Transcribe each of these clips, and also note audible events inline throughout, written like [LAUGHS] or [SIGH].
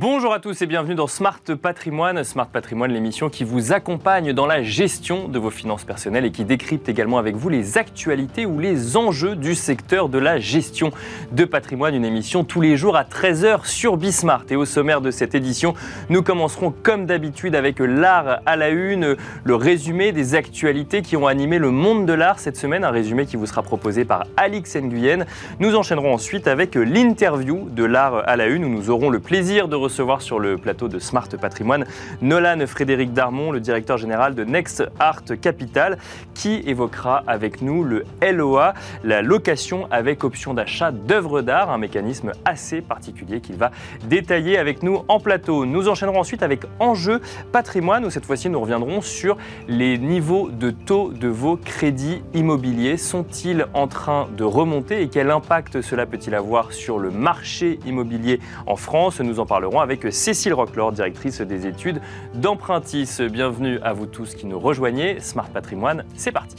Bonjour à tous et bienvenue dans Smart Patrimoine. Smart Patrimoine, l'émission qui vous accompagne dans la gestion de vos finances personnelles et qui décrypte également avec vous les actualités ou les enjeux du secteur de la gestion de patrimoine. Une émission tous les jours à 13h sur Bismart. Et au sommaire de cette édition, nous commencerons comme d'habitude avec l'art à la une, le résumé des actualités qui ont animé le monde de l'art cette semaine. Un résumé qui vous sera proposé par Alix Nguyen. Nous enchaînerons ensuite avec l'interview de l'art à la une où nous aurons le plaisir de recevoir sur le plateau de Smart Patrimoine Nolan Frédéric Darmon, le directeur général de Next Art Capital, qui évoquera avec nous le LOA, la location avec option d'achat d'œuvres d'art, un mécanisme assez particulier qu'il va détailler avec nous en plateau. Nous enchaînerons ensuite avec Enjeu Patrimoine, où cette fois-ci nous reviendrons sur les niveaux de taux de vos crédits immobiliers. Sont-ils en train de remonter et quel impact cela peut-il avoir sur le marché immobilier en France? Nous en parlerons avec Cécile Rocklord, directrice des études d'Empruntis. Bienvenue à vous tous qui nous rejoignez. Smart Patrimoine, c'est parti.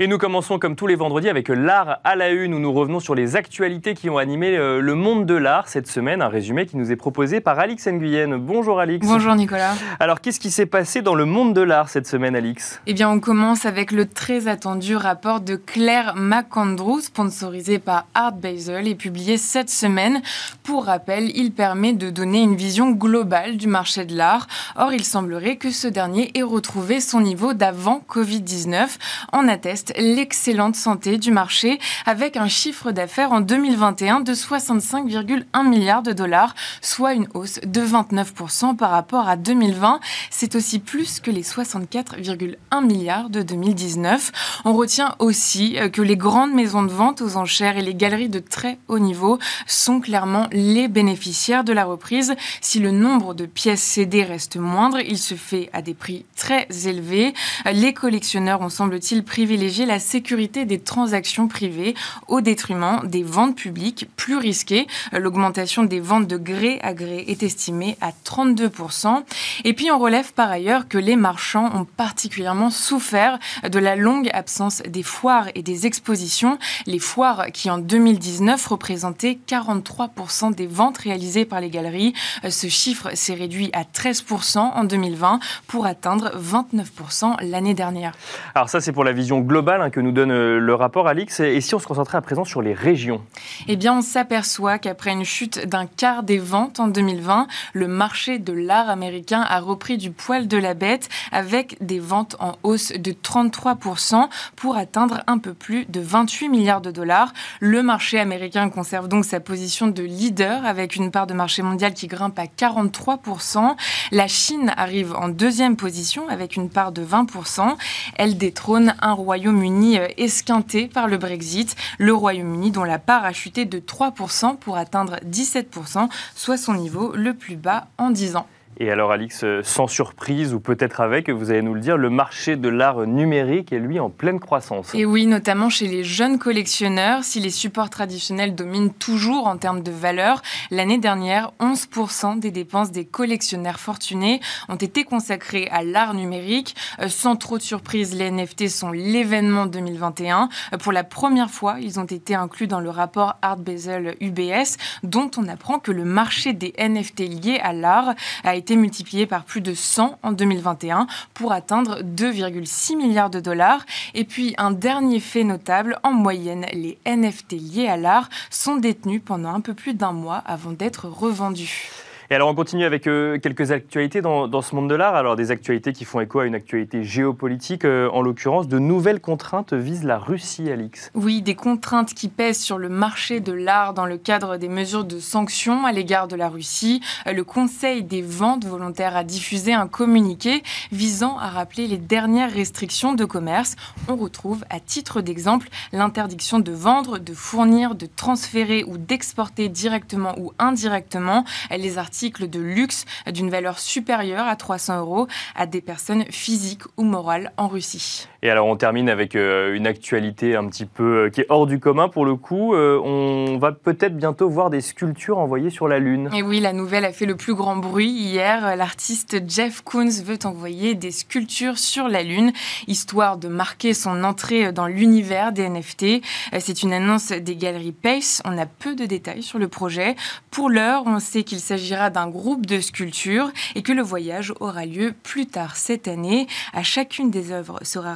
Et nous commençons comme tous les vendredis avec l'art à la une où nous revenons sur les actualités qui ont animé euh, le monde de l'art cette semaine. Un résumé qui nous est proposé par Alix Nguyen. Bonjour Alix. Bonjour Nicolas. Alors qu'est-ce qui s'est passé dans le monde de l'art cette semaine Alix? Eh bien on commence avec le très attendu rapport de Claire McAndrew sponsorisé par Art Basel et publié cette semaine. Pour rappel, il permet de donner une vision globale du marché de l'art. Or il semblerait que ce dernier ait retrouvé son niveau d'avant Covid-19 en atteste l'excellente santé du marché avec un chiffre d'affaires en 2021 de 65,1 milliards de dollars, soit une hausse de 29% par rapport à 2020. C'est aussi plus que les 64,1 milliards de 2019. On retient aussi euh, que les grandes maisons de vente aux enchères et les galeries de très haut niveau sont clairement les bénéficiaires de la reprise. Si le nombre de pièces cédées reste moindre, il se fait à des prix très élevés. Les collectionneurs ont semble-t-il privilégié la sécurité des transactions privées au détriment des ventes publiques plus risquées. L'augmentation des ventes de gré à gré est estimée à 32%. Et puis on relève par ailleurs que les marchands ont particulièrement souffert de la longue absence des foires et des expositions. Les foires qui en 2019 représentaient 43% des ventes réalisées par les galeries. Ce chiffre s'est réduit à 13% en 2020 pour atteindre 29% l'année dernière. Alors ça c'est pour la vision globale Hein, que nous donne euh, le rapport, Alix. Et si on se concentrait à présent sur les régions? Eh bien, on s'aperçoit qu'après une chute d'un quart des ventes en 2020, le marché de l'art américain a repris du poil de la bête avec des ventes en hausse de 33% pour atteindre un peu plus de 28 milliards de dollars. Le marché américain conserve donc sa position de leader avec une part de marché mondial qui grimpe à 43%. La Chine arrive en deuxième position avec une part de 20%. Elle détrône un royaume Royaume-Uni euh, esquinté par le Brexit, le Royaume-Uni dont la part a chuté de 3% pour atteindre 17%, soit son niveau le plus bas en 10 ans. Et alors, Alix, euh, sans surprise, ou peut-être avec, vous allez nous le dire, le marché de l'art numérique est lui en pleine croissance. Et oui, notamment chez les jeunes collectionneurs. Si les supports traditionnels dominent toujours en termes de valeur, l'année dernière, 11% des dépenses des collectionneurs fortunés ont été consacrées à l'art numérique. Euh, sans trop de surprise, les NFT sont l'événement 2021. Euh, pour la première fois, ils ont été inclus dans le rapport Art Basel UBS, dont on apprend que le marché des NFT liés à l'art a été été multiplié par plus de 100 en 2021 pour atteindre 2,6 milliards de dollars. Et puis un dernier fait notable, en moyenne, les NFT liés à l'art sont détenus pendant un peu plus d'un mois avant d'être revendus. Et alors on continue avec euh, quelques actualités dans, ce monde de l'art. Alors des actualités qui font écho à une actualité géopolitique, euh, en l'occurrence de nouvelles contraintes visent la Russie, Alix. Oui, des contraintes qui pèsent sur le marché de l'art dans le cadre des mesures de sanctions à l'égard de la Russie. Euh, le Conseil des ventes volontaires a diffusé un communiqué visant à rappeler les dernières restrictions de commerce. On retrouve à titre d'exemple l'interdiction de vendre, de fournir, de transférer ou d'exporter directement ou indirectement les articles de luxe d'une valeur supérieure à 300 euros à des personnes physiques ou morales en Russie. Et alors on termine avec euh, une actualité un petit peu euh, qui est hors du commun pour le coup. Euh, on va peut-être bientôt voir des sculptures envoyées sur la Lune. Et oui, la nouvelle a fait le plus grand bruit hier. L'artiste Jeff Koons veut envoyer des sculptures sur la Lune, histoire de marquer son entrée dans l'univers des NFT. C'est une annonce des galeries Pace. On a peu de détails sur le projet. Pour l'heure, on sait qu'il s'agira d'un groupe de sculptures et que le voyage aura lieu plus tard cette année. À chacune des œuvres sera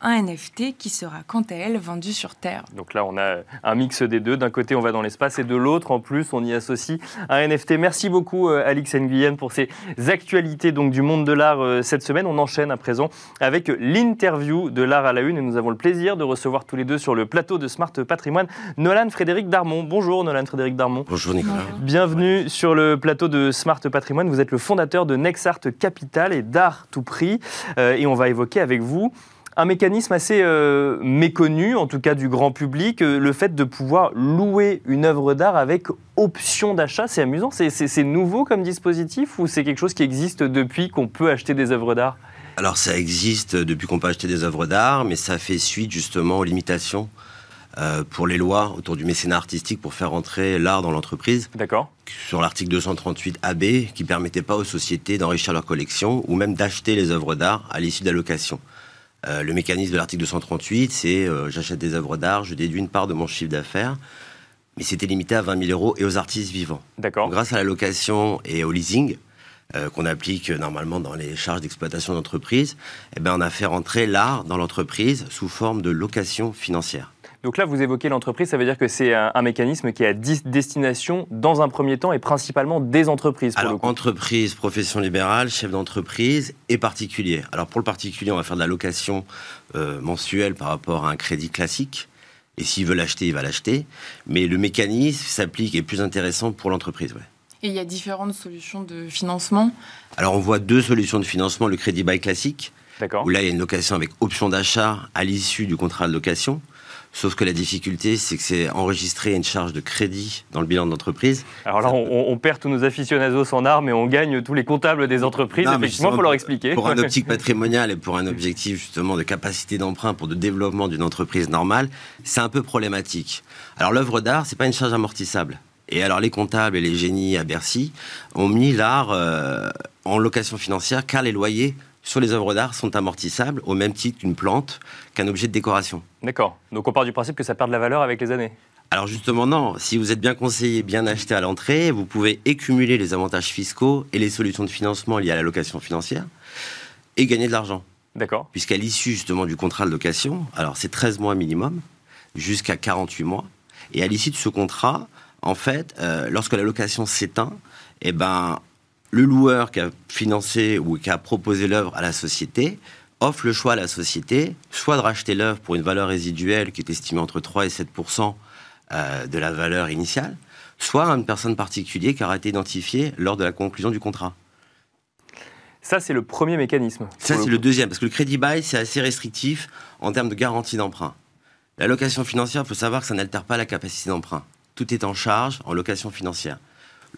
un NFT qui sera quant à elle vendu sur Terre. Donc là, on a un mix des deux. D'un côté, on va dans l'espace et de l'autre, en plus, on y associe un NFT. Merci beaucoup, euh, Alix Nguyen, pour ces actualités donc, du monde de l'art euh, cette semaine. On enchaîne à présent avec l'interview de l'art à la une et nous avons le plaisir de recevoir tous les deux sur le plateau de Smart Patrimoine Nolan Frédéric Darmon. Bonjour, Nolan Frédéric Darmon. Bonjour, Nicolas. Bienvenue sur le plateau de Smart Patrimoine. Vous êtes le fondateur de Nexart Capital et d'Art Tout Prix. Euh, et on va évoquer avec vous un mécanisme assez euh, méconnu, en tout cas du grand public, euh, le fait de pouvoir louer une œuvre d'art avec option d'achat. C'est amusant, c'est nouveau comme dispositif ou c'est quelque chose qui existe depuis qu'on peut acheter des œuvres d'art? Alors ça existe depuis qu'on peut acheter des œuvres d'art, mais ça fait suite justement aux limitations euh, pour les lois autour du mécénat artistique pour faire entrer l'art dans l'entreprise. D'accord. Sur l'article 238 AB qui permettait pas aux sociétés d'enrichir leur collection ou même d'acheter les œuvres d'art à l'issue d'allocation. Euh, le mécanisme de l'article 238, c'est euh, j'achète des œuvres d'art, je déduis une part de mon chiffre d'affaires, mais c'était limité à 20 000 euros et aux artistes vivants. D'accord. Grâce à la location et au leasing, euh, qu'on applique normalement dans les charges d'exploitation d'entreprise, eh ben, on a fait rentrer l'art dans l'entreprise sous forme de location financière. Donc là, vous évoquez l'entreprise, ça veut dire que c'est un, mécanisme qui est à destination, dans un premier temps, et principalement des entreprises. Pour Alors, entreprise, profession libérale, chef d'entreprise et particulier. Alors, pour le particulier, on va faire de la location euh, mensuelle par rapport à un crédit classique. Et s'il veut l'acheter, il va l'acheter. Mais le mécanisme s'applique et est plus intéressant pour l'entreprise. Ouais. Et il y a différentes solutions de financement? Alors, on voit deux solutions de financement. Le crédit bail classique, où là, il y a une location avec option d'achat à l'issue du contrat de location. Sauf que la difficulté, c'est que c'est enregistrer une charge de crédit dans le bilan de l'entreprise. Alors là, on, perd tous nos aficionados en armes et on gagne tous les comptables des entreprises. Effectivement, il faut leur expliquer. Pour un [LAUGHS] optique patrimonial et pour un objectif justement de capacité d'emprunt pour le développement d'une entreprise normale, c'est un peu problématique. Alors l'œuvre d'art, c'est pas une charge amortissable. Et alors les comptables et les génies à Bercy ont mis l'art euh, en location financière car les loyers sur les œuvres d'art sont amortissables au même titre qu'une plante, qu'un objet de décoration. D'accord. Donc on part du principe que ça perd de la valeur avec les années alors justement non, si vous êtes bien conseillé, bien acheté à l'entrée, vous pouvez accumuler les avantages fiscaux et les solutions de financement liées à la location financière et gagner de l'argent. D'accord. Puisqu'à l'issue justement du contrat de location, alors c'est 13 mois minimum, jusqu'à 48 mois, et à l'issue de ce contrat, en fait, euh, lorsque la location s'éteint, eh ben, le loueur qui a financé ou qui a proposé l'œuvre à la société offre le choix à la société, soit de racheter l'œuvre pour une valeur résiduelle qui est estimée entre 3 et 7 euh, de la valeur initiale, soit à une personne particulière qui aura été identifiée lors de la conclusion du contrat. Ça, c'est le premier mécanisme. Ça, c'est le deuxième, parce que le crédit bail, c'est assez restrictif en termes de garantie d'emprunt. La location financière, il faut savoir que ça n'altère pas la capacité d'emprunt. Tout est en charge en location financière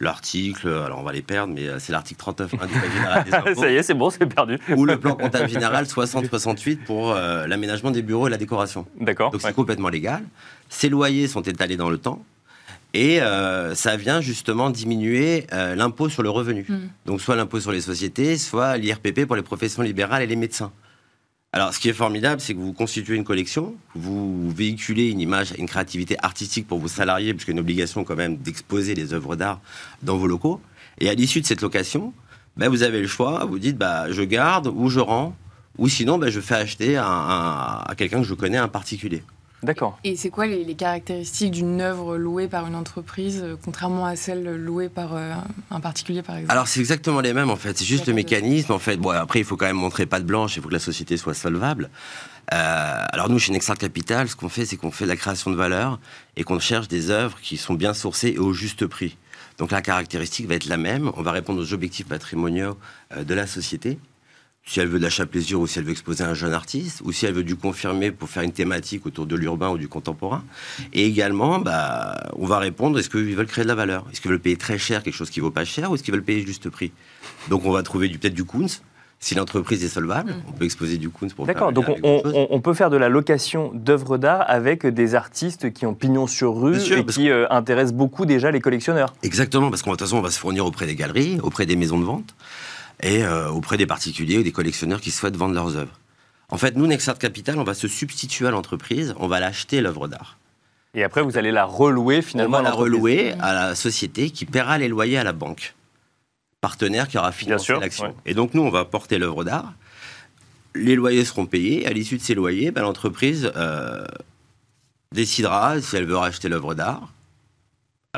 l'article, alors on va les perdre, mais euh, c'est l'article 39 du Code général des [LAUGHS] impôts. Ça y est, c'est bon, c'est perdu. Ou le plan comptable général 60-68 pour euh, l'aménagement des bureaux et la décoration. D'accord. Donc c'est complètement légal. Ces loyers sont étalés dans le temps. Et euh, ça vient justement diminuer l'impôt sur le revenu. Hmm. Donc soit l'impôt sur les sociétés, soit l'IRPP pour les professions libérales et les médecins. Alors, ce qui est formidable, c'est que vous constituez une collection, vous véhiculez une image, une créativité artistique pour vos salariés, puisqu'il y a une obligation quand même d'exposer les œuvres d'art dans vos locaux. Et à l'issue de cette location, ben, vous avez le choix, vous dites, bah, je garde ou je rends, ou sinon, ben, je fais acheter à, à quelqu'un que je connais, un particulier. D'accord. Et c'est quoi les, caractéristiques d'une œuvre louée par une entreprise, euh, contrairement à celle louée par euh, un particulier, par exemple? Alors, c'est exactement les mêmes, en fait. C'est juste le mécanisme, en fait. Bon, après, il faut quand même montrer pas de blanche, il faut que la société soit solvable. Euh, alors, nous, chez Nexart Capital, ce qu'on fait, c'est qu'on fait de la création de valeur et qu'on cherche des œuvres qui sont bien sourcées et au juste prix. Donc, la caractéristique va être la même. On va répondre aux objectifs patrimoniaux de la société. Si elle veut de l'achat plaisir ou si elle veut exposer un jeune artiste, ou si elle veut du confirmer pour faire une thématique autour de l'urbain ou du contemporain. Et également, bah, on va répondre est-ce qu'ils veulent créer de la valeur? Est-ce qu'ils veulent payer très cher quelque chose qui vaut pas cher ou est-ce qu'ils veulent payer juste prix? Donc on va trouver peut-être du Kunz. Si l'entreprise est solvable, mm. on peut exposer du Kunz pour D'accord, donc on, peut faire de la location d'œuvres d'art avec des artistes qui ont pignon sur rue et qui euh, intéressent beaucoup déjà les collectionneurs. Exactement, parce qu'en toute façon, on va se fournir auprès des galeries, auprès des maisons de vente et euh, auprès des particuliers ou des collectionneurs qui souhaitent vendre leurs œuvres. En fait, nous, Nexart Capital, on va se substituer à l'entreprise, on va l'acheter l'œuvre d'art. Et après, vous allez la relouer finalement On va la relouer à la société qui paiera les loyers à la banque, partenaire qui aura financé l'action. Et donc, nous, on va porter l'œuvre d'art. Les loyers seront payés. À l'issue de ces loyers, ben, l'entreprise euh, décidera si elle veut racheter l'œuvre d'art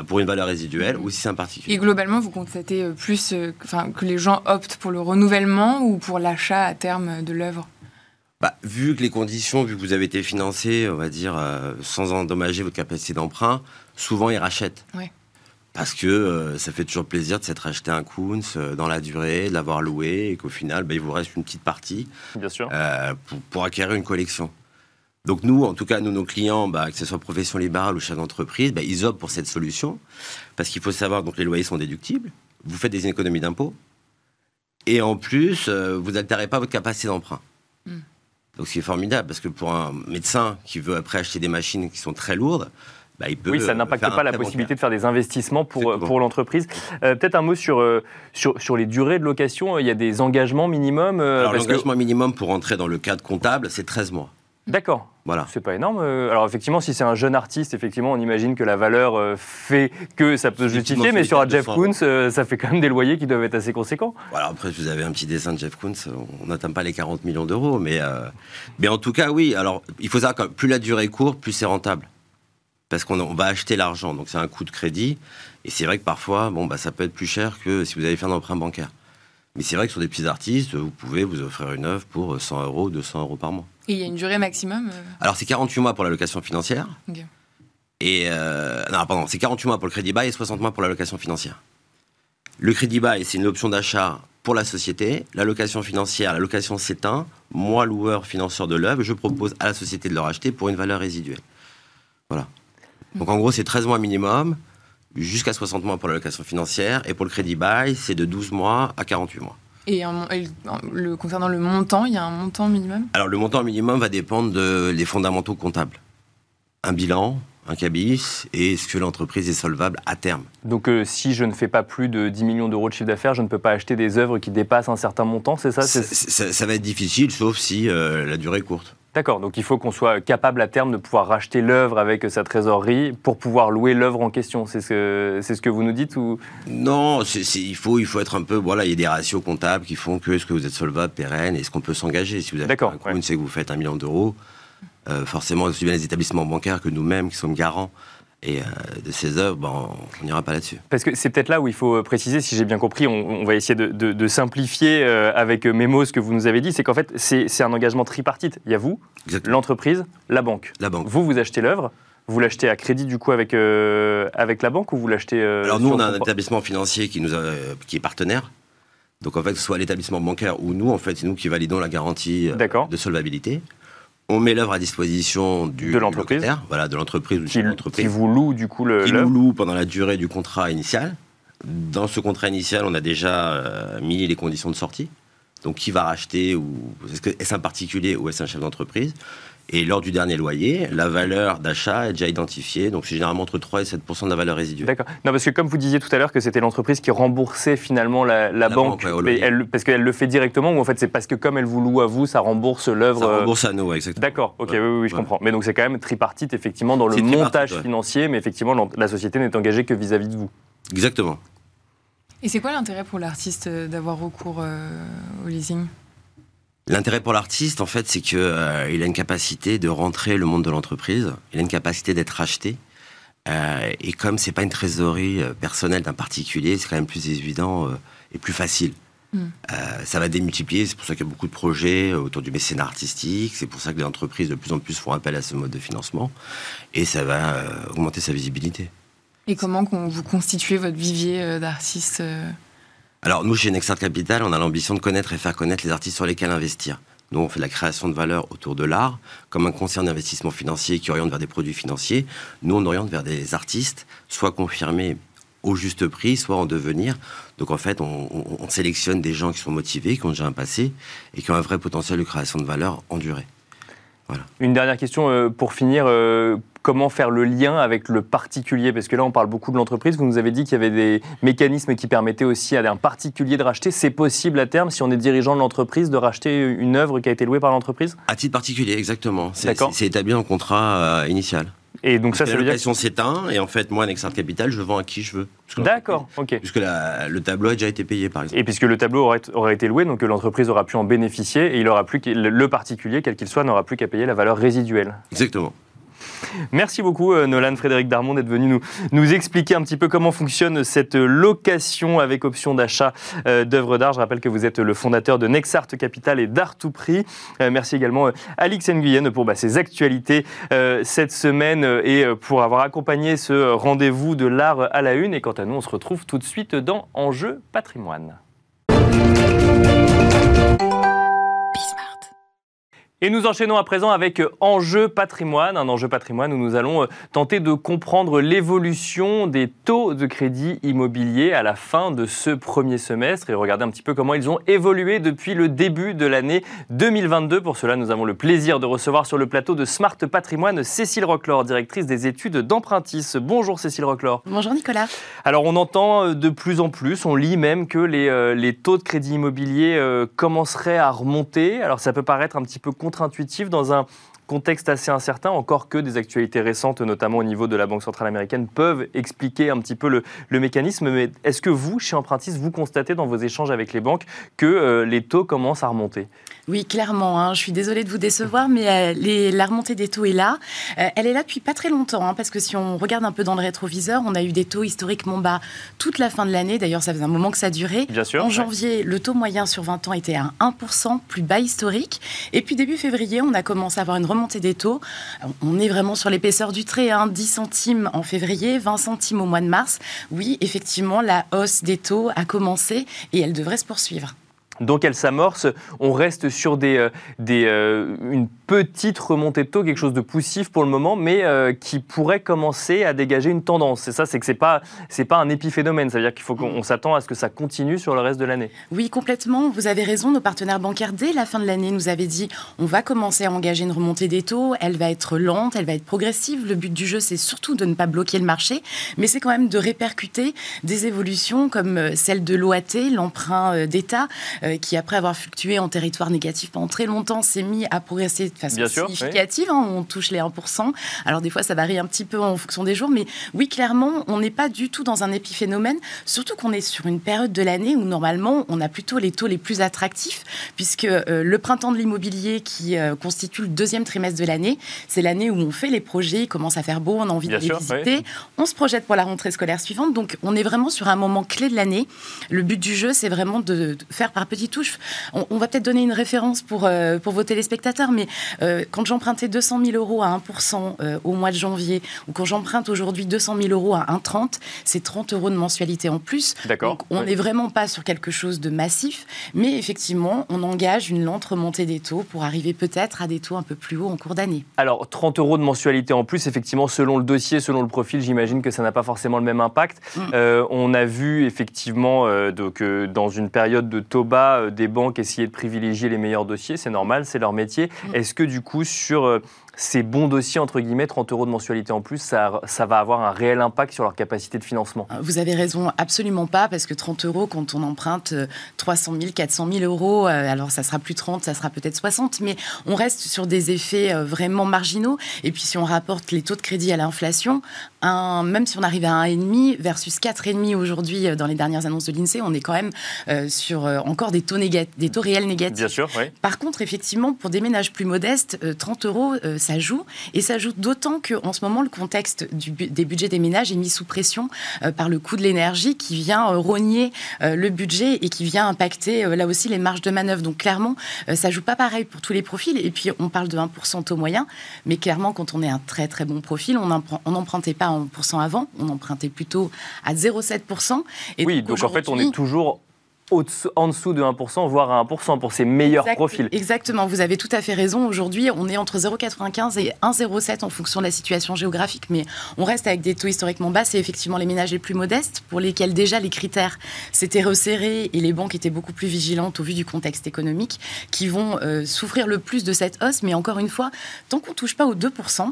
pour une valeur résiduelle ou si c'est un particulier. Et globalement, vous constatez euh, plus euh, enfin, que les gens optent pour le renouvellement ou pour l'achat à terme de l'œuvre? Bah, vu que les conditions, vu que vous avez été financé, on va dire, euh, sans endommager votre capacité d'emprunt, souvent ils rachètent. Parce que ça fait toujours plaisir de s'être acheté un Kunz dans la durée, de l'avoir loué, et qu'au final, bah, il vous reste une petite partie Bien sûr. pour, pour, acquérir une collection. Donc nous, en tout cas, nous, nos clients, bah, que ce soit profession libérale ou chef d'entreprise, bah, ils optent pour cette solution. Parce qu'il faut savoir, donc les loyers sont déductibles, vous faites des économies d'impôts, et en plus, euh, vous n'altérez pas votre capacité d'emprunt. Hmm. Donc c'est formidable, parce que pour un médecin qui veut après acheter des machines qui sont très lourdes, bah, il peut oui, ça n'impacte pas la possibilité de faire des investissements pour, pour l'entreprise. Euh, peut-être un mot sur, euh, sur, sur, les durées de location. Il y a des engagements minimum Alors l'engagement minimum pour entrer dans le cadre comptable, c'est 13 mois. D'accord. Voilà. C'est pas énorme. Euh, alors effectivement, si c'est un jeune artiste, effectivement, on imagine que la valeur euh, fait que ça peut se justifier, mais sur un Jeff Koons, euh, ça fait quand même des loyers qui doivent être assez conséquents. Voilà, après, vous avez un petit dessin de Jeff Koons, on n'atteint pas les 40 millions d'euros, mais, mais en tout cas, oui. Alors, il faut savoir que plus la durée court, plus c'est rentable. Parce qu'on va acheter l'argent, donc c'est un coût de crédit. Et c'est vrai que parfois, bon, bah, ça peut être plus cher que si vous avez fait un emprunt bancaire. Mais c'est vrai que sur des petits artistes, vous pouvez vous offrir une œuvre pour 100 euros, 200 euros par mois. Et il y a une durée maximum euh Alors, c'est 48 mois pour la location financière. Et. Euh, non, pardon, c'est 48 mois pour le crédit bail et 60 mois pour la location financière. Le crédit bail, c'est une option d'achat pour la société. La location financière, la location s'éteint. Moi, loueur, financeur de l'œuvre, je propose à la société de le racheter pour une valeur résiduelle. Voilà. Donc, en gros, c'est 13 mois minimum jusqu'à 60 mois pour la location financière. Et pour le crédit bail, c'est de 12 mois à 48 mois. Et, le, concernant le montant, il y a un montant minimum? Alors le montant minimum va dépendre des fondamentaux comptables. Un bilan, un cabis, et est-ce que l'entreprise est solvable à terme. Donc euh, si je ne fais pas plus de 10 millions d'euros de chiffre d'affaires, je ne peux pas acheter des œuvres qui dépassent un certain montant, c'est ça, ça, va être difficile, sauf si euh, la durée est courte. D'accord, donc il faut qu'on soit capable à terme de pouvoir racheter l'œuvre avec sa trésorerie pour pouvoir louer l'œuvre en question. C'est ce, ce que vous nous dites ou? Non, il, faut, il faut être un peu. Voilà, il y a des ratios comptables qui font que est-ce que vous êtes solvable, pérenne, est-ce qu'on peut s'engager? Si vous avez un compte, c'est que vous faites un million d'euros, euh, forcément, aussi bien les établissements bancaires que nous-mêmes qui sommes garants et euh, de ces œuvres, bon, on n'ira pas là-dessus. Parce que c'est peut-être là où il faut préciser, si j'ai bien compris, on, va essayer de, simplifier euh, avec mes mots ce que vous nous avez dit, c'est qu'en fait, c'est un engagement tripartite. Il y a vous, l'entreprise, la banque. La banque. Vous, vous achetez l'œuvre. Vous l'achetez à crédit du coup avec, euh, avec la banque ou vous l'achetez Alors nous, on a un établissement financier qui, nous qui est partenaire. Donc en fait, que ce soit l'établissement bancaire ou nous, en fait, c'est nous qui validons la garantie de solvabilité on met l'œuvre à disposition du, de l'entreprise, voilà, de l'entreprise qui, qui, vous loue du coup le. Qui nous loue pendant la durée du contrat initial. Dans ce contrat initial, on a déjà euh, mis les conditions de sortie. Donc, qui va racheter ou est-ce un particulier ou est-ce un chef d'entreprise? Et lors du dernier loyer, la valeur d'achat est déjà identifiée, donc c'est généralement entre 3 et 7% de la valeur résiduelle. D'accord. Non, parce que comme vous disiez tout à l'heure que c'était l'entreprise qui remboursait finalement la, banque, elle, parce qu'elle le fait directement, ou en fait c'est parce que comme elle vous loue à vous, ça rembourse l'œuvre. Ça euh, rembourse à nous, exactement. D'accord, ok, oui, oui, je comprends. Mais donc c'est quand même tripartite effectivement dans le montage financier, mais effectivement la société n'est engagée que vis-à-vis de vous. Exactement. Et c'est quoi l'intérêt pour l'artiste euh, d'avoir recours euh, au leasing? L'intérêt pour l'artiste, en fait, c'est qu'il euh, a une capacité de rentrer le monde de l'entreprise, il a une capacité d'être acheté. Euh, et comme c'est pas une trésorerie euh, personnelle d'un particulier, c'est quand même plus évident et plus facile. Mm. ça va démultiplier, c'est pour ça qu'il y a beaucoup de projets autour du mécénat artistique, c'est pour ça que les entreprises de plus en plus font appel à ce mode de financement, et ça va augmenter sa visibilité. Et comment vous constituez votre vivier d'artistes Alors nous, chez Nexart Capital, on a l'ambition de connaître et faire connaître les artistes sur lesquels investir. Nous, on fait de la création de valeur autour de l'art, comme un concern d'investissement financier qui oriente vers des produits financiers. Nous, on oriente vers des artistes, soit confirmés au juste prix, soit en devenir. Donc en fait, on, sélectionne des gens qui sont motivés, qui ont déjà un passé et qui ont un vrai potentiel de création de valeur en durée. Voilà. Une dernière question euh, pour finir. Euh, comment faire le lien avec le particulier? Parce que là, on parle beaucoup de l'entreprise. Vous nous avez dit qu'il y avait des mécanismes qui permettaient aussi à un particulier de racheter. C'est possible à terme, si on est dirigeant de l'entreprise, de racheter une œuvre qui a été louée par l'entreprise? À titre particulier, exactement. C'est établi en contrat euh, initial. Et donc ça, ça veut dire que... s'éteint et en fait moi Nexart Capital je vends à qui je veux. D'accord, ok. Puisque le tableau a déjà été payé par exemple. Et puisque le tableau aurait, aurait été loué, donc l'entreprise aura pu en bénéficier et il aura plus le particulier quel qu'il soit n'aura plus qu'à payer la valeur résiduelle. Exactement. Merci beaucoup, euh, Nolan Frédéric Darmon, d'être venu nous, expliquer un petit peu comment fonctionne cette location avec option d'achat euh, d'œuvres d'art. Je rappelle que vous êtes le fondateur de Nexart Capital et d'Art tout prix. Euh, merci également Alix Nguyen pour bah, ses actualités cette semaine et pour avoir accompagné ce rendez-vous de l'art à la une. Et quant à nous, on se retrouve tout de suite dans Enjeu patrimoine. Et nous enchaînons à présent avec euh, Enjeu patrimoine, un enjeu patrimoine où nous allons euh, tenter de comprendre l'évolution des taux de crédit immobilier à la fin de ce premier semestre et regarder un petit peu comment ils ont évolué depuis le début de l'année 2022. Pour cela, nous avons le plaisir de recevoir sur le plateau de Smart Patrimoine Cécile Roclor, directrice des études d'Empruntis. Bonjour Cécile Roclor. Bonjour Nicolas. Alors on entend euh, de plus en plus, on lit même que les, les taux de crédit immobilier commenceraient à remonter. Alors ça peut paraître un petit peu contre intuitif dans un contexte assez incertain, encore que des actualités récentes, notamment au niveau de la Banque centrale américaine, peuvent expliquer un petit peu le, mécanisme. Mais est-ce que vous, chez Empruntis, vous constatez dans vos échanges avec les banques que euh, les taux commencent à remonter? Oui, clairement. Hein. Je suis désolée de vous décevoir, mais euh, les, la remontée des taux est là. Euh, elle est là depuis pas très longtemps, hein, parce que si on regarde un peu dans le rétroviseur, on a eu des taux historiquement bas toute la fin de l'année. D'ailleurs, ça faisait un moment que ça durait. Bien sûr. En janvier, le taux moyen sur 20 ans était à 1%, plus bas historique. Et puis début février, on a commencé à avoir une remontée des taux. On est vraiment sur l'épaisseur du trait, hein, 10 centimes en février, 20 centimes au mois de mars. Oui, effectivement, la hausse des taux a commencé et elle devrait se poursuivre. Donc elle s'amorce, on reste sur des, euh, des, euh, une petite remontée de taux, quelque chose de poussif pour le moment, mais euh, qui pourrait commencer à dégager une tendance. C'est ça, c'est que c'est pas c'est pas un épiphénomène. Ça veut dire qu'il faut qu'on s'attend à ce que ça continue sur le reste de l'année. Oui, complètement. Vous avez raison. Nos partenaires bancaires dès la fin de l'année nous avaient dit on va commencer à engager une remontée des taux. Elle va être lente, elle va être progressive. Le but du jeu, c'est surtout de ne pas bloquer le marché, mais c'est quand même de répercuter des évolutions comme celle de l'OAT, l'emprunt d'État euh, qui, après avoir fluctué en territoire négatif pendant très longtemps, s'est mis à progresser de façon significative. Hein, on touche les 1%. Alors, des fois, ça varie un petit peu en fonction des jours, mais oui, clairement, on n'est pas du tout dans un épiphénomène, surtout qu'on est sur une période de l'année où, normalement, on a plutôt les taux les plus attractifs, puisque euh, le printemps de l'immobilier, qui euh, constitue le deuxième trimestre de l'année, c'est l'année où on fait les projets, il commence à faire beau, on a envie de les visiter, on se projette pour la rentrée scolaire suivante, donc on est vraiment sur un moment clé de l'année. Le but du jeu, c'est vraiment de faire par petites touches. On, va peut-être donner une référence pour, euh, pour vos téléspectateurs, mais euh, quand j'empruntais 200 000 euros à 1% euh, au mois de janvier, ou quand j'emprunte aujourd'hui 200 000 euros à 1,30, c'est 30 euros de mensualité en plus. D'accord. on n'est vraiment pas sur quelque chose de massif, mais effectivement, on engage une lente remontée des taux pour arriver peut-être à des taux un peu plus hauts en cours d'année. Alors, 30 euros de mensualité en plus, effectivement, selon le dossier, selon le profil, j'imagine que ça n'a pas forcément le même impact. Mm. on a vu effectivement donc, dans une période de taux bas des banques essayer de privilégier les meilleurs dossiers, c'est normal, c'est leur métier. Mm. Est-ce que du coup, sur euh, ces bons dossiers, entre guillemets, 30 euros de mensualité en plus, ça, ça, va avoir un réel impact sur leur capacité de financement euh, Vous avez raison, absolument pas, parce que 30 euros, quand on emprunte 300 000, 400 000 euros, euh, alors ça sera plus 30, ça sera peut-être 60, mais on reste sur des effets vraiment marginaux. Et puis si on rapporte les taux de crédit à l'inflation, même si on arrive à 1,5 versus 4,5 aujourd'hui dans les dernières annonces de l'INSEE, on est quand même sur encore des taux, des taux réels négatifs. Bien sûr, oui. Par contre, effectivement, pour des ménages plus modestes, 30 euros, ça joue. Et ça joue d'autant qu'en ce moment, le contexte des budgets des ménages est mis sous pression euh, par le coût de l'énergie qui vient euh, rogner euh, le budget et qui vient impacter là aussi les marges de manœuvre. Donc clairement, ça joue pas pareil pour tous les profils. Et puis on parle de 1% taux moyen, mais clairement, quand on est un très très bon profil, on n'empruntait pas à 1% avant, on empruntait plutôt à 0,7%. Et oui, donc en fait, on est toujours en dessous de 1%, voire à 1% pour ses meilleurs profils. Exactement, vous avez tout à fait raison. Aujourd'hui, on est entre 0,95 et 1,07 en fonction de la situation géographique, mais on reste avec des taux historiquement bas. C'est effectivement les ménages les plus modestes, pour lesquels déjà les critères s'étaient resserrés et les banques étaient beaucoup plus vigilantes au vu du contexte économique, qui vont euh, souffrir le plus de cette hausse. Mais encore une fois, tant qu'on ne touche pas aux 2%,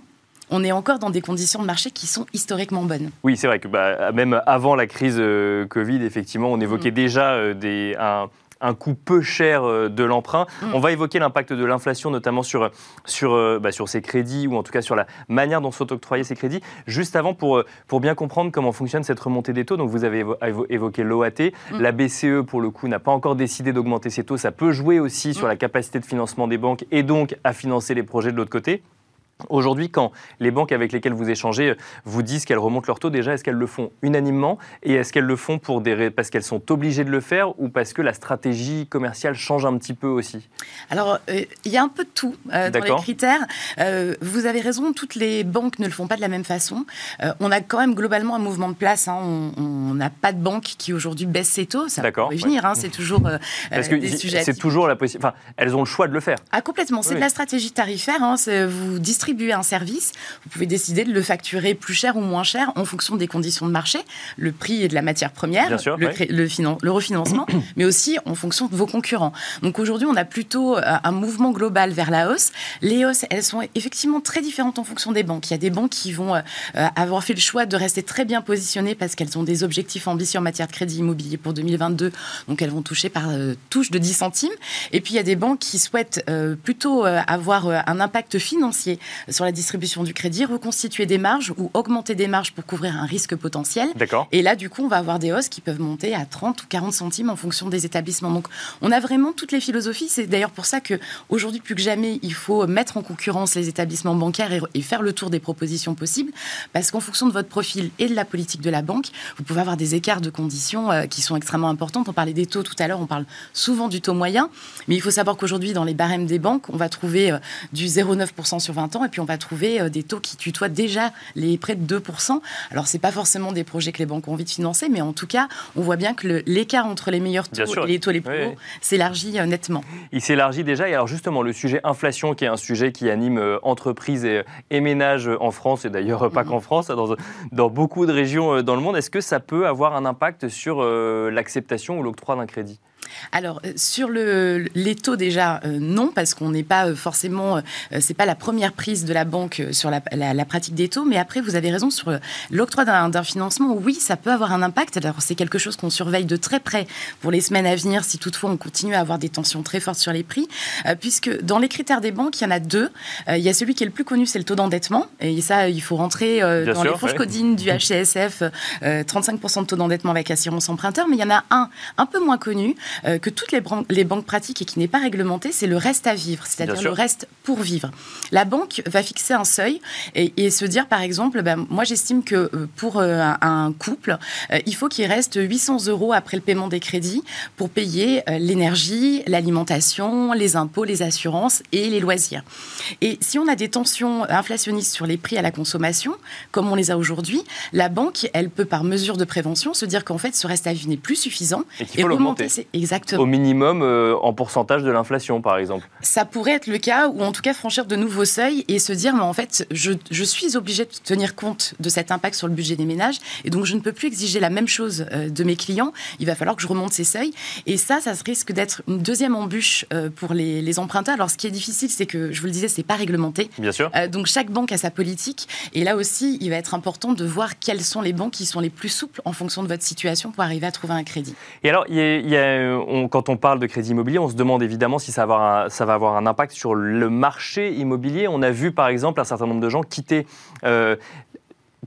on est encore dans des conditions de marché qui sont historiquement bonnes. Oui, c'est vrai que bah, même avant la crise euh, Covid, effectivement, on évoquait mm. déjà euh, des, un, coût peu cher euh, de l'emprunt. Mm. On va évoquer l'impact de l'inflation, notamment sur, sur, bah, sur ces crédits, ou en tout cas sur la manière dont sont octroyés ces crédits. Juste avant, pour, pour bien comprendre comment fonctionne cette remontée des taux, donc vous avez évoqué l'OAT. Mm. La BCE, pour le coup, n'a pas encore décidé d'augmenter ses taux. Ça peut jouer aussi sur la capacité de financement des banques et donc à financer les projets de l'autre côté. Aujourd'hui, quand les banques avec lesquelles vous échangez euh, vous disent qu'elles remontent leur taux, déjà, est-ce qu'elles le font unanimement Et est-ce qu'elles le font pour des, parce qu'elles sont obligées de le faire ou parce que la stratégie commerciale change un petit peu aussi? Alors, euh, il y a un peu de tout euh, dans les critères. vous avez raison, toutes les banques ne le font pas de la même façon. on a quand même globalement un mouvement de place. Hein. On n'a pas de banque qui aujourd'hui baisse ses taux. Ça peut venir, hein. c'est toujours parce que C'est toujours la possibilité. Enfin, elles ont le choix de le faire. Ah, complètement. C'est de la stratégie tarifaire. Hein. Vous distribuez un service, vous pouvez décider de le facturer plus cher ou moins cher en fonction des conditions de marché, le prix et de la matière première, le, le, refinancement, [CLEARS THROAT] mais aussi en fonction de vos concurrents. Donc aujourd'hui, on a plutôt euh, un mouvement global vers la hausse. Les hausses, elles sont effectivement très différentes en fonction des banques. Il y a des banques qui vont euh, euh, avoir fait le choix de rester très bien positionnées parce qu'elles ont des objectifs ambitieux en matière de crédit immobilier pour 2022, donc elles vont toucher par touche de 10 centimes. Et puis il y a des banques qui souhaitent plutôt avoir un impact financier sur la distribution du crédit, reconstituer des marges ou augmenter des marges pour couvrir un risque potentiel. Et là, du coup, on va avoir des hausses qui peuvent monter à 30 ou 40 centimes en fonction des établissements. Donc, on a vraiment toutes les philosophies. C'est d'ailleurs pour ça que aujourd'hui, plus que jamais, il faut mettre en concurrence les établissements bancaires et, faire le tour des propositions possibles, parce qu'en fonction de votre profil et de la politique de la banque, vous pouvez avoir des écarts de conditions euh, qui sont extrêmement importants. On parlait des taux tout à l'heure, on parle souvent du taux moyen, mais il faut savoir qu'aujourd'hui, dans les barèmes des banques, on va trouver euh, du 0,9% sur 20 ans et puis on va trouver euh, des taux qui tutoient déjà les près de 2%. Alors, ce n'est pas forcément des projets que les banques ont envie de financer, mais en tout cas, on voit bien que l'écart entre les meilleurs taux et les taux les plus hauts s'élargit euh, nettement. Il s'élargit déjà. Et alors, justement, le sujet inflation, qui est un sujet qui anime euh, entreprises et, ménages en France, et d'ailleurs pas mm-hmm. qu'en France, dans, dans, beaucoup de régions dans le monde, est-ce que ça peut avoir un impact sur l'acceptation ou l'octroi d'un crédit? Alors, euh, sur le, les taux, déjà, euh, non, parce qu'on n'est pas euh, forcément. c'est pas la première prise de la banque sur la, pratique des taux. Mais après, vous avez raison sur l'octroi d'un financement. Oui, ça peut avoir un impact. Alors, c'est quelque chose qu'on surveille de très près pour les semaines à venir, si toutefois on continue à avoir des tensions très fortes sur les prix. puisque dans les critères des banques, il y en a deux. il y a celui qui est le plus connu, c'est le taux d'endettement. Et ça, il faut rentrer dans les fourches codines du HCSF 35% de taux d'endettement avec assurance emprunteur. Mais il y en a un un peu moins connu. Euh, que toutes les, les, banques pratiquent et qui n'est pas réglementé, c'est le reste à vivre, c'est-à-dire le reste pour vivre. La banque va fixer un seuil et, se dire, par exemple, ben, moi j'estime que euh, pour euh, un, couple, il faut qu'il reste 800 euros après le paiement des crédits pour payer l'énergie, l'alimentation, les impôts, les assurances et les loisirs. Et si on a des tensions inflationnistes sur les prix à la consommation, comme on les a aujourd'hui, la banque, elle peut par mesure de prévention se dire qu'en fait ce reste à vivre n'est plus suffisant et, et remonter. Exactement au minimum euh, en pourcentage de l'inflation, par exemple. Ça pourrait être le cas, ou en tout cas franchir de nouveaux seuils et se dire, mais en fait, je, je suis obligé de tenir compte de cet impact sur le budget des ménages, et donc je ne peux plus exiger la même chose euh, de mes clients. Il va falloir que je remonte ces seuils. Et ça, ça risque d'être une deuxième embûche euh, pour les, les, emprunteurs. Alors, ce qui est difficile, c'est que, je vous le disais, c'est pas réglementé. Bien sûr. donc, chaque banque a sa politique. Et là aussi, il va être important de voir quelles sont les banques qui sont les plus souples en fonction de votre situation pour arriver à trouver un crédit. Et alors, il y a, quand on parle de crédit immobilier, on se demande évidemment si ça va, avoir un, impact sur le marché immobilier. On a vu par exemple un certain nombre de gens quitter euh,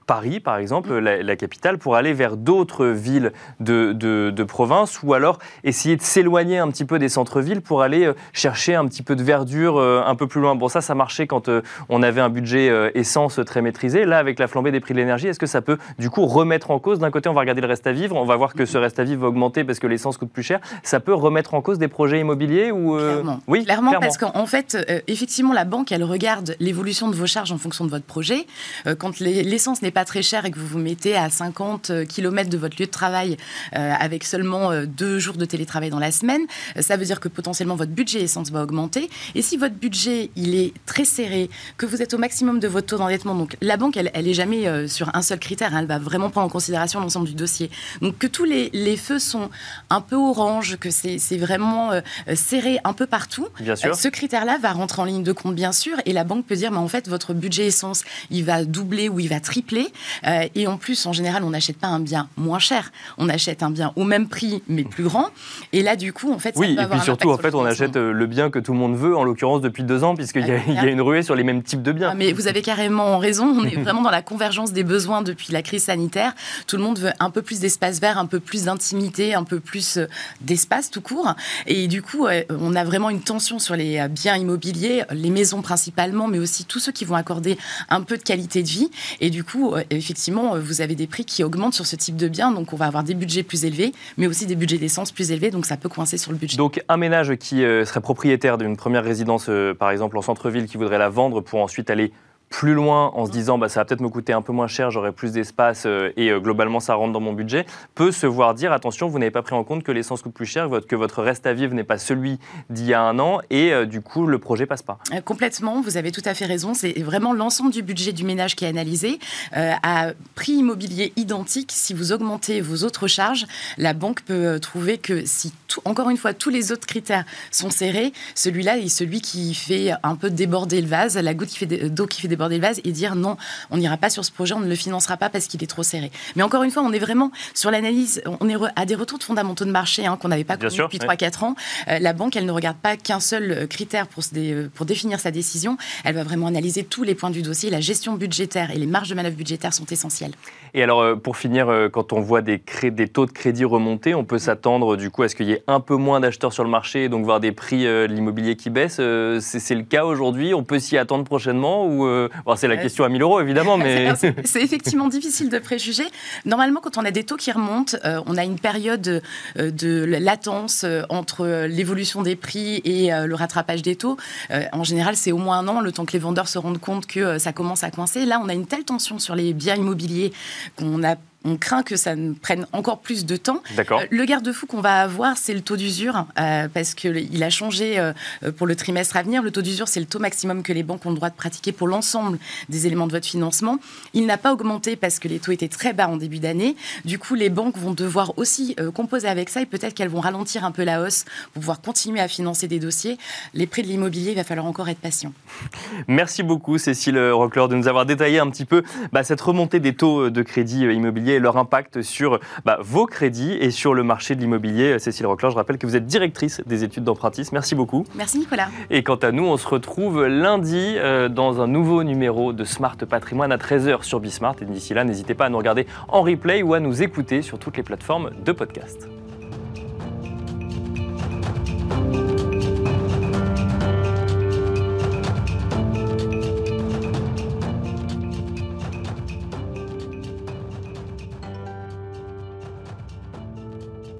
Paris, par exemple, la, capitale, pour aller vers d'autres villes de, province, ou alors essayer de s'éloigner un petit peu des centres-villes pour aller euh, chercher un petit peu de verdure euh, un peu plus loin. Bon, ça, ça marchait quand euh, on avait un budget essence très maîtrisé. Là, avec la flambée des prix de l'énergie, est-ce que ça peut, du coup, remettre en cause? D'un côté, on va regarder le reste à vivre, on va voir que ce reste à vivre va augmenter parce que l'essence coûte plus cher. Ça peut remettre en cause des projets immobiliers ou Clairement. Oui, clairement, parce qu'en fait, effectivement, la banque, elle regarde l'évolution de vos charges en fonction de votre projet. quand l'essence n'est pas très cher et que vous vous mettez à 50 km de votre lieu de travail avec seulement deux jours de télétravail dans la semaine, ça veut dire que potentiellement votre budget essence va augmenter. Et si votre budget il est très serré, que vous êtes au maximum de votre taux d'endettement, donc la banque elle, elle est jamais sur un seul critère, hein, elle va vraiment prendre en considération l'ensemble du dossier. Donc que tous les, les feux sont un peu orange, que c'est vraiment serré un peu partout. Bien sûr. ce critère-là va rentrer en ligne de compte, bien sûr, et la banque peut dire, mais en fait, votre budget essence, il va doubler ou il va tripler. Euh, et en plus, en général, on n'achète pas un bien moins cher, on achète un bien au même prix, mais plus grand. Et là, du coup, en fait, ça oui, et puis surtout, en fait, on achète euh, le bien que tout le monde veut, en l'occurrence depuis deux ans, puisqu'il y, y, a une ruée sur les mêmes types de biens. Ah, mais vous avez carrément raison. On est [LAUGHS] vraiment dans la convergence des besoins depuis la crise sanitaire. Tout le monde veut un peu plus d'espace vert, un peu plus d'intimité, un peu plus euh, d'espace tout court. Et du coup, on a vraiment une tension sur les biens immobiliers, les maisons principalement, mais aussi tous ceux qui vont accorder un peu de qualité de vie. Et du coup, euh, effectivement, euh, vous avez des prix qui augmentent sur ce type de biens. Donc, on va avoir des budgets plus élevés, mais aussi des budgets d'essence plus élevés. Donc, ça peut coincer sur le budget. Donc, un ménage qui euh, serait propriétaire d'une première résidence, par exemple en centre-ville, qui voudrait la vendre pour ensuite aller plus loin en se disant bah, ça va peut-être me coûter un peu moins cher, j'aurai plus d'espace euh, et euh, globalement ça rentre dans mon budget, peut se voir dire attention, vous n'avez pas pris en compte que l'essence coûte plus cher, que votre reste à vivre n'est pas celui d'il y a un an et euh, du coup le projet passe pas. complètement, vous avez tout à fait raison. C'est vraiment l'ensemble du budget du ménage qui est analysé à prix immobilier identique. Si vous augmentez vos autres charges, la banque peut trouver que si encore une fois tous les autres critères sont serrés, celui-là est celui qui fait un peu déborder le vase, la goutte qui fait d'eau qui fait déborder le vase et dire non, on n'ira pas sur ce projet, on ne le financera pas parce qu'il est trop serré. Mais encore une fois, on est vraiment sur l'analyse, on est à des retours de fondamentaux de marché hein, qu'on n'avait pas connus depuis 3-4 ans. Euh, la banque, elle ne regarde pas qu'un seul euh, critère pour, euh, pour définir sa décision, elle va vraiment analyser tous les points du dossier. La gestion budgétaire et les marges de manœuvre budgétaires sont essentielles. Et alors, pour finir, quand on voit des, des taux de crédit remonter, on peut s'attendre du coup à ce qu'il y ait un peu moins d'acheteurs sur le marché et donc voir des prix de l'immobilier qui baissent. C'est le cas aujourd'hui On peut s'y attendre prochainement ou c'est la euh, question à 1000 euros, évidemment, mais... [LAUGHS] [LAUGHS] c'est effectivement difficile de préjuger. Normalement, quand on a des taux qui remontent, euh, on a une période euh, de latence entre l'évolution des prix et le rattrapage des taux. en général, c'est au moins un an, le temps que les vendeurs se rendent compte que ça commence à coincer. Là, on a une telle tension sur les biens immobiliers qu'on a on craint que ça ne prenne encore plus de temps. Euh, le garde-fou qu'on va avoir, c'est le taux d'usure, euh, parce qu'il a changé euh, pour le trimestre à venir. Le taux d'usure, c'est le taux maximum que les banques ont le droit de pratiquer pour l'ensemble des éléments de votre financement. Il n'a pas augmenté parce que les taux étaient très bas en début d'année. Du coup, les banques vont devoir aussi composer avec ça et peut-être qu'elles vont ralentir un peu la hausse pour pouvoir continuer à financer des dossiers. Les prix de l'immobilier, il va falloir encore être patient. Merci beaucoup, Cécile Rockler, de nous avoir détaillé un petit peu bah, cette remontée des taux de crédit immobilier leur impact sur bah, vos crédits et sur le marché de l'immobilier. Cécile Rockler, je rappelle que vous êtes directrice des études d'empruntisme. Merci beaucoup. Merci Nicolas. Et quant à nous, on se retrouve lundi euh, dans un nouveau numéro de Smart Patrimoine à 13h sur Bismart. Et d'ici là, n'hésitez pas à nous regarder en replay ou à nous écouter sur toutes les plateformes de podcast.